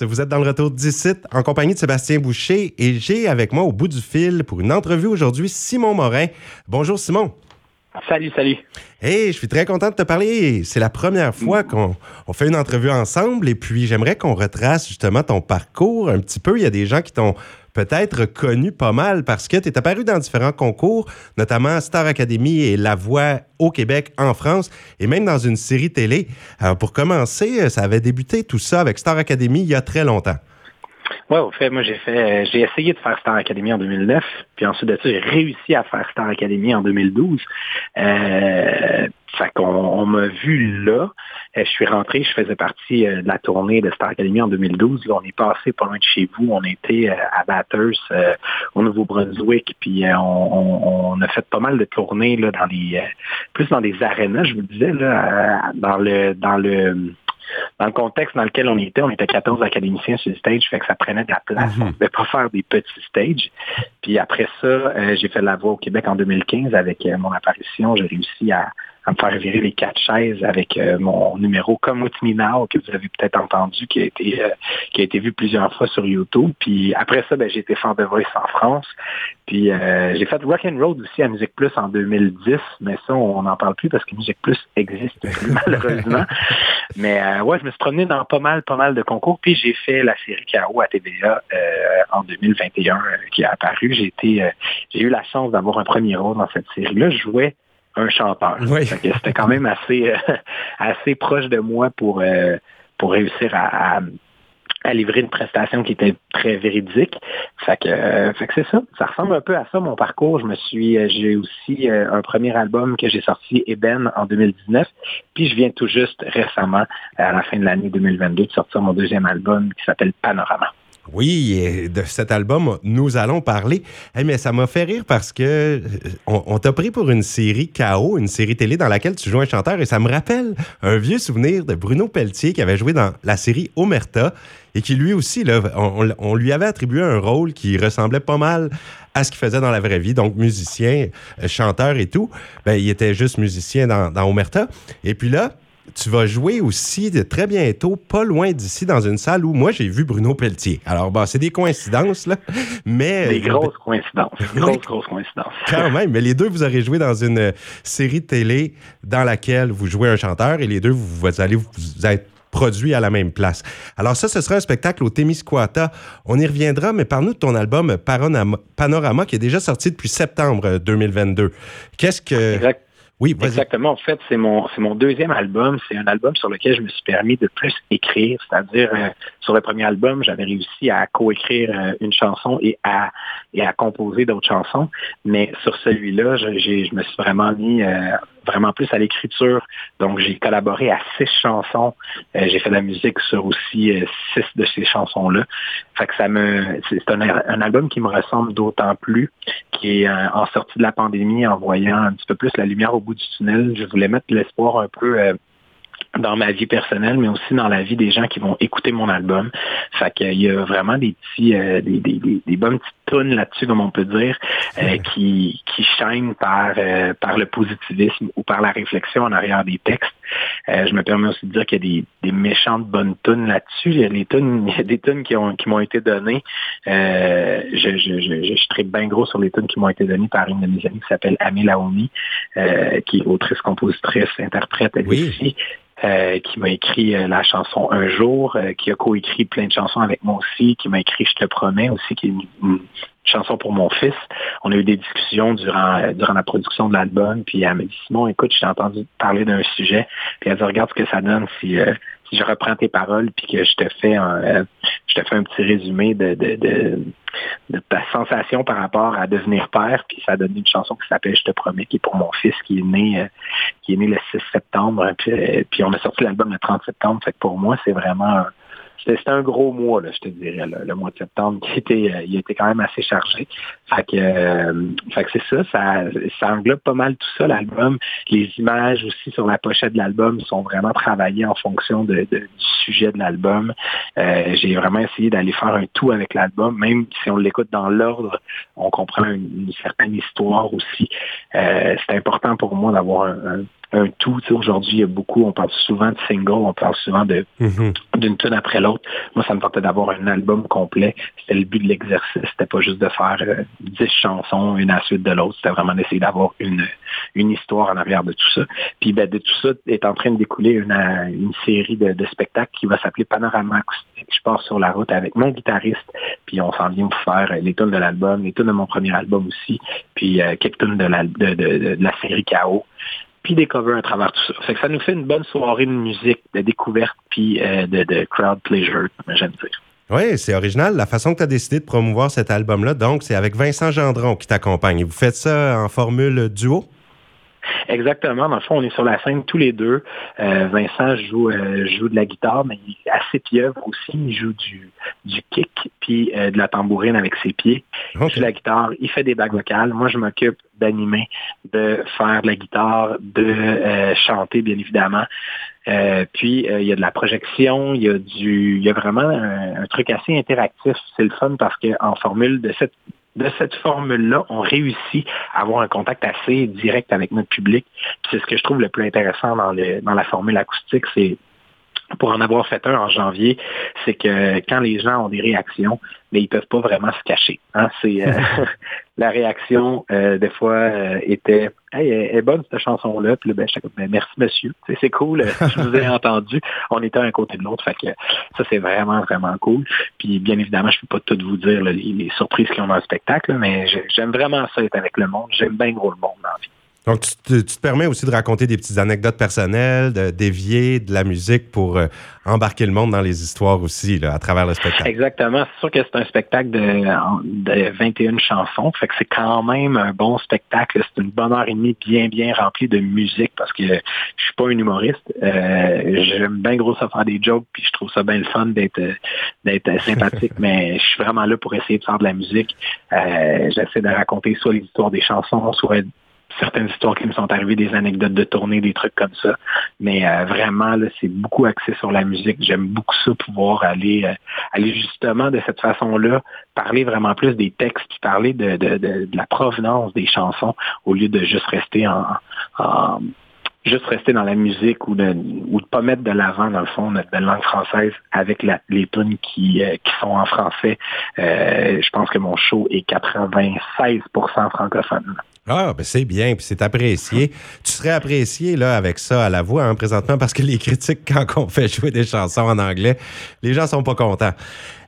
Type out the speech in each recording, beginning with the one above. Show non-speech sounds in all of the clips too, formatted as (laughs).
Vous êtes dans le retour d'ici en compagnie de Sébastien Boucher et j'ai avec moi au bout du fil pour une entrevue aujourd'hui Simon Morin. Bonjour Simon. Salut, salut. Hey, je suis très content de te parler. C'est la première fois qu'on fait une entrevue ensemble et puis j'aimerais qu'on retrace justement ton parcours un petit peu. Il y a des gens qui t'ont peut-être connu pas mal parce que tu es apparu dans différents concours, notamment Star Academy et La Voix au Québec, en France, et même dans une série télé. Pour commencer, ça avait débuté tout ça avec Star Academy il y a très longtemps. Oui, au fait, moi, j'ai fait, j'ai essayé de faire Star Academy en 2009, puis ensuite de ça, j'ai réussi à faire Star Academy en 2012. Euh, fait qu'on on, m'a vu là. Euh, je suis rentré, je faisais partie euh, de la tournée de Star Academy en 2012. on est passé pas loin de chez vous. On était à Bathurst, au Nouveau-Brunswick, puis on, a fait pas mal de tournées là, dans les plus dans des arénas, je vous disais, là, dans le dans le dans le contexte dans lequel on était, on était 14 académiciens sur le stage, fait que ça prenait de la place. Mhm. On ne pouvait pas faire des petits stages. Puis après ça, euh, j'ai fait la voix au Québec en 2015 avec euh, mon apparition. J'ai réussi à, à me faire virer les quatre chaises avec euh, mon numéro Come With Me Now, que vous avez peut-être entendu, qui a été euh, qui a été vu plusieurs fois sur YouTube. Puis après ça, ben, j'ai été fan de Voice en France. Puis euh, j'ai fait Rock and Road aussi à Musique Plus en 2010, mais ça, on n'en parle plus parce que Musique Plus existe plus, (laughs) malheureusement. mais ouais, je me suis promené dans pas mal, pas mal de concours. Puis j'ai fait la série KO à TVA en 2021 qui a apparu. J'ai été j'ai eu la chance d'avoir un premier rôle dans cette série-là. Je jouais un chanteur. C'était quand même assez, euh, (laughs) assez proche de moi pour, euh, pour réussir à, livrer une prestation qui était très véridique. Fait que, euh, fait que c'est ça. Ça ressemble un peu à ça, mon parcours. Je me suis, j'ai aussi un premier album que j'ai sorti, Eben, en 2019. Puis je viens tout juste récemment, à la fin de l'année 2022, de sortir mon deuxième album qui s'appelle Panorama. Oui, de cet album, nous allons parler. mais ça m'a fait rire parce que euh, on, t'a pris pour une série KO, une série télé dans laquelle tu joues un chanteur, et ça me rappelle un vieux souvenir de Bruno Pelletier qui avait joué dans la série Omerta et qui lui aussi, là, on, lui avait attribué un rôle qui ressemblait pas mal à ce qu'il faisait dans la vraie vie, donc musicien, euh, chanteur et tout. Ben, il était juste musicien dans, dans Omerta. Et puis là, tu vas jouer aussi de très bientôt, pas loin d'ici, dans une salle où moi j'ai vu Bruno Pelletier. Alors, bah, c'est des coïncidences, là. Mais. Des grosses coïncidences. (laughs) Grosses, grosses coïncidences. Quand même. Mais les deux, vous aurez joué dans une série de télé dans laquelle vous jouez un chanteur et les deux, vous, allez vous être produits à la même place. Alors ça, ce sera un spectacle au Témiscouata. On y reviendra, mais parle-nous de ton album Panorama, qui est déjà sorti depuis septembre 2022. Qu'est-ce que... Exact. Oui, exactement. En fait, c'est mon c'est mon deuxième album. C'est un album sur lequel je me suis permis de plus écrire. C'est-à-dire, euh, sur le premier album, j'avais réussi à coécrire euh, une chanson et à et à composer d'autres chansons. Mais sur celui-là, je, je me suis vraiment mis euh, vraiment plus à l'écriture. Donc, j'ai collaboré à six chansons. j'ai fait de la musique sur aussi six de ces chansons-là. Fait que ça me, c'est un, un, album qui me ressemble d'autant plus, qui est en sortie de la pandémie, en voyant un petit peu plus la lumière au bout du tunnel. Je voulais mettre l'espoir un peu euh, dans ma vie personnelle, mais aussi dans la vie des gens qui vont écouter mon album. Fait qu'il y a vraiment des petits, euh, des, des, des, bonnes petites tonnes là-dessus, comme on peut dire, euh, qui, qui chaînent par, par le positivisme ou par la réflexion en arrière des textes. Je me permets aussi de dire qu'il y a des, des méchantes bonnes tunes là-dessus. Il y a des tunes, (laughs) des tunes qui ont qui m'ont été données. je, je, je, je, bien gros sur les tunes qui m'ont été données par une de mes amies qui s'appelle Amé Laomi, qui est autrice, compositrice, interprète elle aussi. Euh, qui m'a écrit euh, la chanson Un jour, euh, qui a coécrit plein de chansons avec moi aussi, qui m'a écrit Je te promets aussi, qui est une, chanson pour mon fils. On a eu des discussions durant durant la production de l'album, puis elle m'a dit Simon, écoute, je t'ai entendu parler d'un sujet, puis elle dit regarde ce que ça donne si si je reprends tes paroles puis que je te fais un, je te fais un petit résumé de, de, ta sensation par rapport à devenir père, puis ça a donné une chanson qui s'appelle Je te promets, qui est pour mon fils qui est né qui est né le 6 septembre, puis, puis on a sorti l'album le 30 septembre. Fait que pour moi, c'est vraiment c'était un gros mois, là, je te dirais, le mois de septembre, qui était, euh, il était quand même assez chargé. Fait que, euh, que c'est ça, ça, ça englobe pas mal tout ça, l'album. Les images aussi sur la pochette de l'album sont vraiment travaillées en fonction du sujet de l'album. Euh, j'ai vraiment essayé d'aller faire un tout avec l'album, même si on l'écoute dans l'ordre, on comprend une, certaine histoire aussi. c'est important pour moi d'avoir un, un tout. Aujourd'hui, il y a beaucoup, on parle souvent de single, on parle souvent de mm-hmm. d'une tune après l'autre. Moi, ça me tentait d'avoir un album complet. C'était le but de l'exercice. C'était pas juste de faire euh, dix chansons, une à la suite de l'autre. C'était vraiment d'essayer d'avoir une, une histoire en arrière de tout ça. Puis ben, de tout ça est en train de découler une, une série de, de spectacles qui va s'appeler Panorama Acoustique. Je pars sur la route avec mon guitariste, puis on s'en vient pour faire les tunes de l'album, les tunes de mon premier album aussi, puis euh, quelques tunes de la, de, de, de la série Chaos puis des covers à travers tout ça. Fait que ça nous fait une bonne soirée de musique, de découverte, puis euh, de, de, crowd pleasure, j'aime dire. Oui, c'est original. La façon que tu as décidé de promouvoir cet album-là, donc, c'est avec Vincent Gendron qui t'accompagne. Vous faites ça en formule duo? Exactement. Dans le fond, on est sur la scène tous les deux. Euh, Vincent joue, euh, joue de la guitare, mais il est assez pieuvre aussi. Il joue du, du kick puis euh, de la tambourine avec ses pieds. Il joue de la guitare, il fait des bagues vocales. Moi, je m'occupe d'animer, de faire de la guitare, de chanter, bien évidemment. puis il y a de la projection, il y a du, il y a vraiment un, un truc assez interactif. C'est le fun parce qu'en formule de cette de cette formule-là, on réussit à avoir un contact assez direct avec notre public. C'est ce que je trouve le plus intéressant dans, la formule acoustique, pour en avoir fait un en janvier, c'est que quand les gens ont des réactions, mais ils peuvent pas vraiment se cacher. Hein. C'est euh, (laughs) (laughs) la réaction euh, des fois euh, était Hey, elle est bonne cette chanson-là. Puis là, ben, je ben, merci monsieur. C'est cool. je vous ai (laughs) entendu. On était un côté de l'autre. Fait que ça, c'est vraiment, vraiment cool. Puis bien évidemment, je peux pas tout vous dire les, surprises qu'ils ont dans le spectacle, mais j'aime vraiment ça être avec le monde. J'aime bien gros le monde dans la vie. Donc, tu te, permets aussi de raconter des petites anecdotes personnelles, de dévier de la musique pour euh, embarquer le monde dans les histoires aussi, à travers le spectacle. Exactement. C'est sûr que c'est un spectacle de, 21 chansons. Fait que c'est quand même un bon spectacle. C'est une bonne heure et demie bien, bien remplie de musique parce que je suis pas un humoriste. Euh, j'aime bien gros ça faire des jokes, puis je trouve ça bien le fun d'être d'être sympathique, (laughs) mais je suis vraiment là pour essayer de faire de la musique. Euh, j'essaie de raconter soit les histoires des chansons, soit certaines histoires qui me sont arrivées, des anecdotes de tournée, des trucs comme ça. Mais euh, vraiment, c'est beaucoup axé sur la musique. J'aime beaucoup ça, pouvoir aller, euh, aller justement de cette façon-là, parler vraiment plus des textes, parler de, la provenance des chansons, au lieu de juste rester juste rester dans la musique ou de ou de pas mettre de l'avant dans le fond notre belle langue française avec les tunes euh, qui sont en français. je pense que mon show est 96% francophone. Ah, ben c'est bien, puis c'est apprécié. (laughs) Tu serais apprécié là avec ça à la voix hein, présentement parce que les critiques (laughs) quand on fait jouer des chansons en anglais, les gens sont pas contents.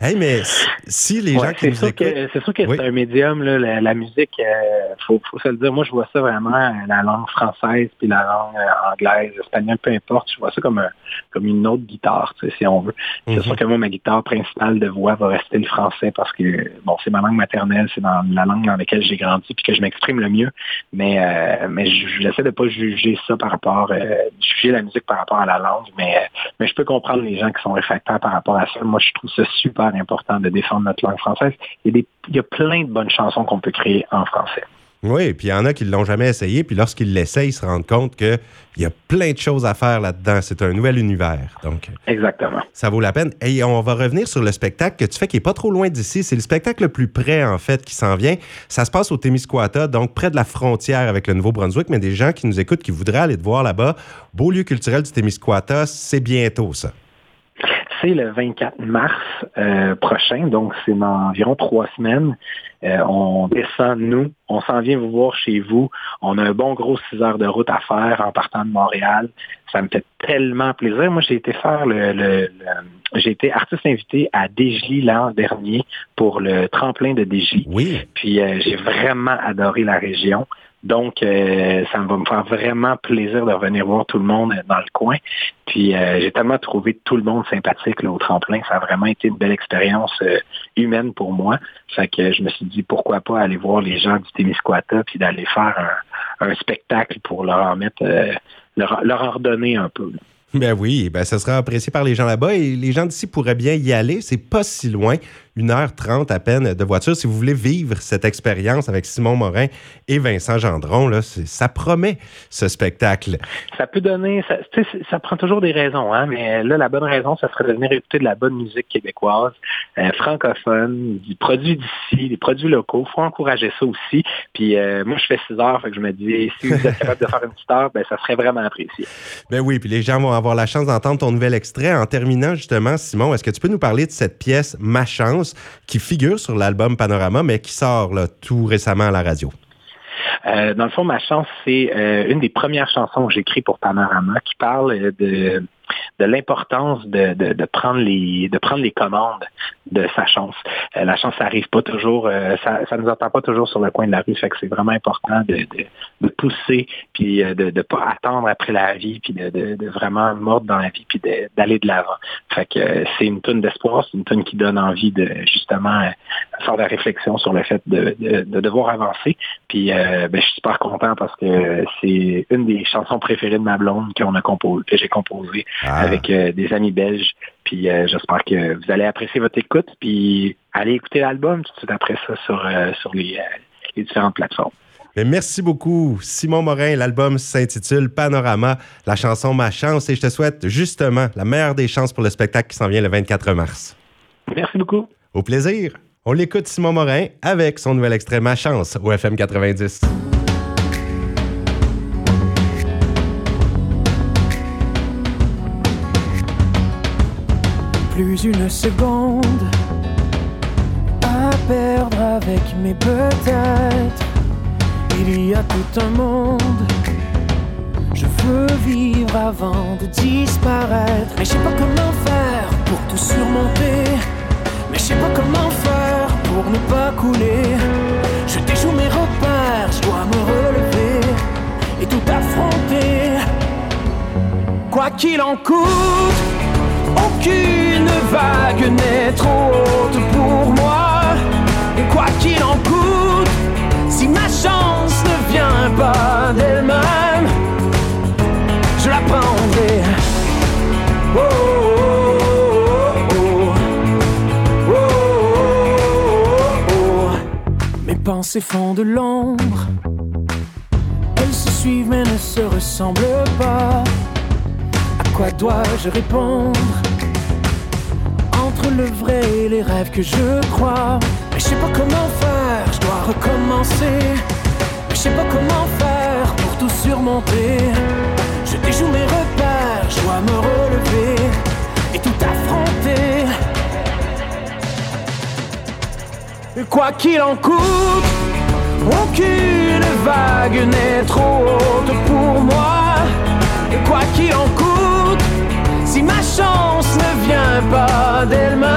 Hey, mais si les gens qui nous écoutent... C'est sûr que c'est un médium, là, la, musique, euh, faut, faut se le dire. Moi, je vois ça vraiment, la langue française puis la langue euh, anglaise, espagnole, peu importe. Je vois ça comme, un, comme une autre guitare, tu sais, si on veut. C'est mhm. sûr que moi, ma guitare principale de voix va rester le français parce que, bon, c'est ma langue maternelle, c'est dans la langue dans laquelle j'ai grandi puis que je m'exprime le mieux. Mais, euh, mais j'essaie de pas juger ça par rapport, euh, juger la musique par rapport à la langue, mais, mais je peux comprendre les gens qui sont réfractaires par rapport à ça. Moi, je trouve ça super important de défendre notre langue française. Il y a plein de bonnes chansons qu'on peut créer en français. Oui, puis il y en a qui ne l'ont jamais essayé, puis lorsqu'ils l'essayent, ils se rendent compte qu'il y a plein de choses à faire là-dedans. C'est un nouvel univers. Donc, Exactement. Ça vaut la peine. Et on va revenir sur le spectacle que tu fais qui n'est pas trop loin d'ici. C'est le spectacle le plus près, en fait, qui s'en vient. Ça se passe au Témiscouata, donc près de la frontière avec le Nouveau-Brunswick, mais des gens qui nous écoutent, qui voudraient aller te voir là-bas. Beau lieu culturel du Témiscouata, c'est bientôt ça c'est le 24 mars euh, prochain, donc c'est dans environ trois semaines. Euh, on descend, nous, on s'en vient vous voir chez vous. On a un bon gros six heures de route à faire en partant de Montréal. Ça me fait tellement plaisir. Moi, j'ai été faire le, j'ai été artiste invité à Dégely l'an dernier pour le tremplin de Dégely. Oui. Puis euh, j'ai vraiment adoré la région. Donc, euh, ça va me faire vraiment plaisir de revenir voir tout le monde dans le coin. Puis, euh, j'ai tellement trouvé tout le monde sympathique là, au tremplin. Ça a vraiment été une belle expérience euh, humaine pour moi. Fait que je me suis dit, pourquoi pas aller voir les gens du Témiscouata puis d'aller faire un, spectacle pour leur en mettre, leur, redonner un peu. Ben oui, ben ça sera apprécié par les gens là-bas et les gens d'ici pourraient bien y aller. C'est pas si loin. 1h30 à peine de voiture. Si vous voulez vivre cette expérience avec Simon Morin et Vincent Gendron, là, ça promet ce spectacle. Ça peut donner, ça, ça prend toujours des raisons, hein, mais là, la bonne raison, ça serait de venir écouter de la bonne musique québécoise, euh, francophone, du produit d'ici, des produits locaux. Il faut encourager ça aussi. Puis euh, moi, je fais 6 heures, fait que je me dis, si vous êtes capable de faire une petite heure, ben, ça serait vraiment apprécié. Ben oui, puis les gens vont avoir la chance d'entendre ton nouvel extrait. En terminant, justement, Simon, est-ce que tu peux nous parler de cette pièce Ma chance? Qui figure sur l'album Panorama, mais qui sort tout récemment à la radio? Euh, dans le fond, ma chance, c'est euh, une des premières chansons que j'écris pour Panorama qui parle de de l'importance de, de, prendre les de prendre les commandes de sa chance. Euh, la chance, ça pas toujours, euh, ça, ça nous attend pas toujours sur le coin de la rue. Fait que c'est vraiment important de, de, pousser, puis euh, de ne pas attendre après la vie, puis de, de, vraiment mordre dans la vie, puis d'aller de l'avant. Fait que c'est une tonne d'espoir, c'est une tonne qui donne envie de justement faire la réflexion sur le fait de, de, devoir avancer. Puis ben, je suis super content parce que c'est une des chansons préférées de ma blonde qu'on a composé, que j'ai composé ah. avec euh, des amis belges. Puis euh, j'espère que vous allez apprécier votre écoute, puis allez écouter l'album tout de suite après ça sur, euh, sur les, différentes plateformes. merci beaucoup, Simon Morin. L'album s'intitule Panorama, la chanson Ma chance, et je te souhaite justement la meilleure des chances pour le spectacle qui s'en vient le 24 mars. Merci beaucoup. Au plaisir. On l'écoute Simon Morin avec son nouvel extrait Ma chance au FM 90. plus une seconde à perdre avec mes peut-être. Il y a tout un monde. Je veux vivre avant de disparaître. Mais je sais pas comment faire pour tout surmonter. Mais je sais pas comment faire pour ne pas couler. Je déjoue mes repères, je dois me relever et tout affronter. Quoi qu'il en coûte. Aucune vague n'est trop haute pour moi. Et quoi qu'il en coûte, Pensées font de l'ombre. Elles se suivent mais ne se ressemblent pas. À quoi dois-je répondre? Le vrai et les rêves que je crois. Mais je sais pas comment faire, je dois recommencer. Mais je sais pas comment faire pour tout surmonter. Je déjoue mes repères, je dois me relever et tout affronter. Quoi qu'il en coûte, aucune vague n'est trop haute pour moi. Quoi qu'il en coûte, si ma chance ne vient pas d'elle-même,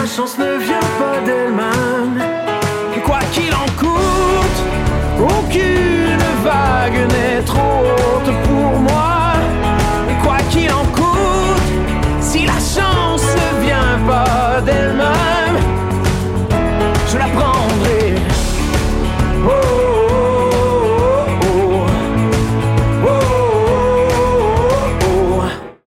la chance ne vient pas d'elle-même. Et Quoi qu'il en coûte, aucune vague n'est trop haute pour moi. Et quoi qu'il en coûte, si la chance ne vient pas d'elle-même, je la prendrai.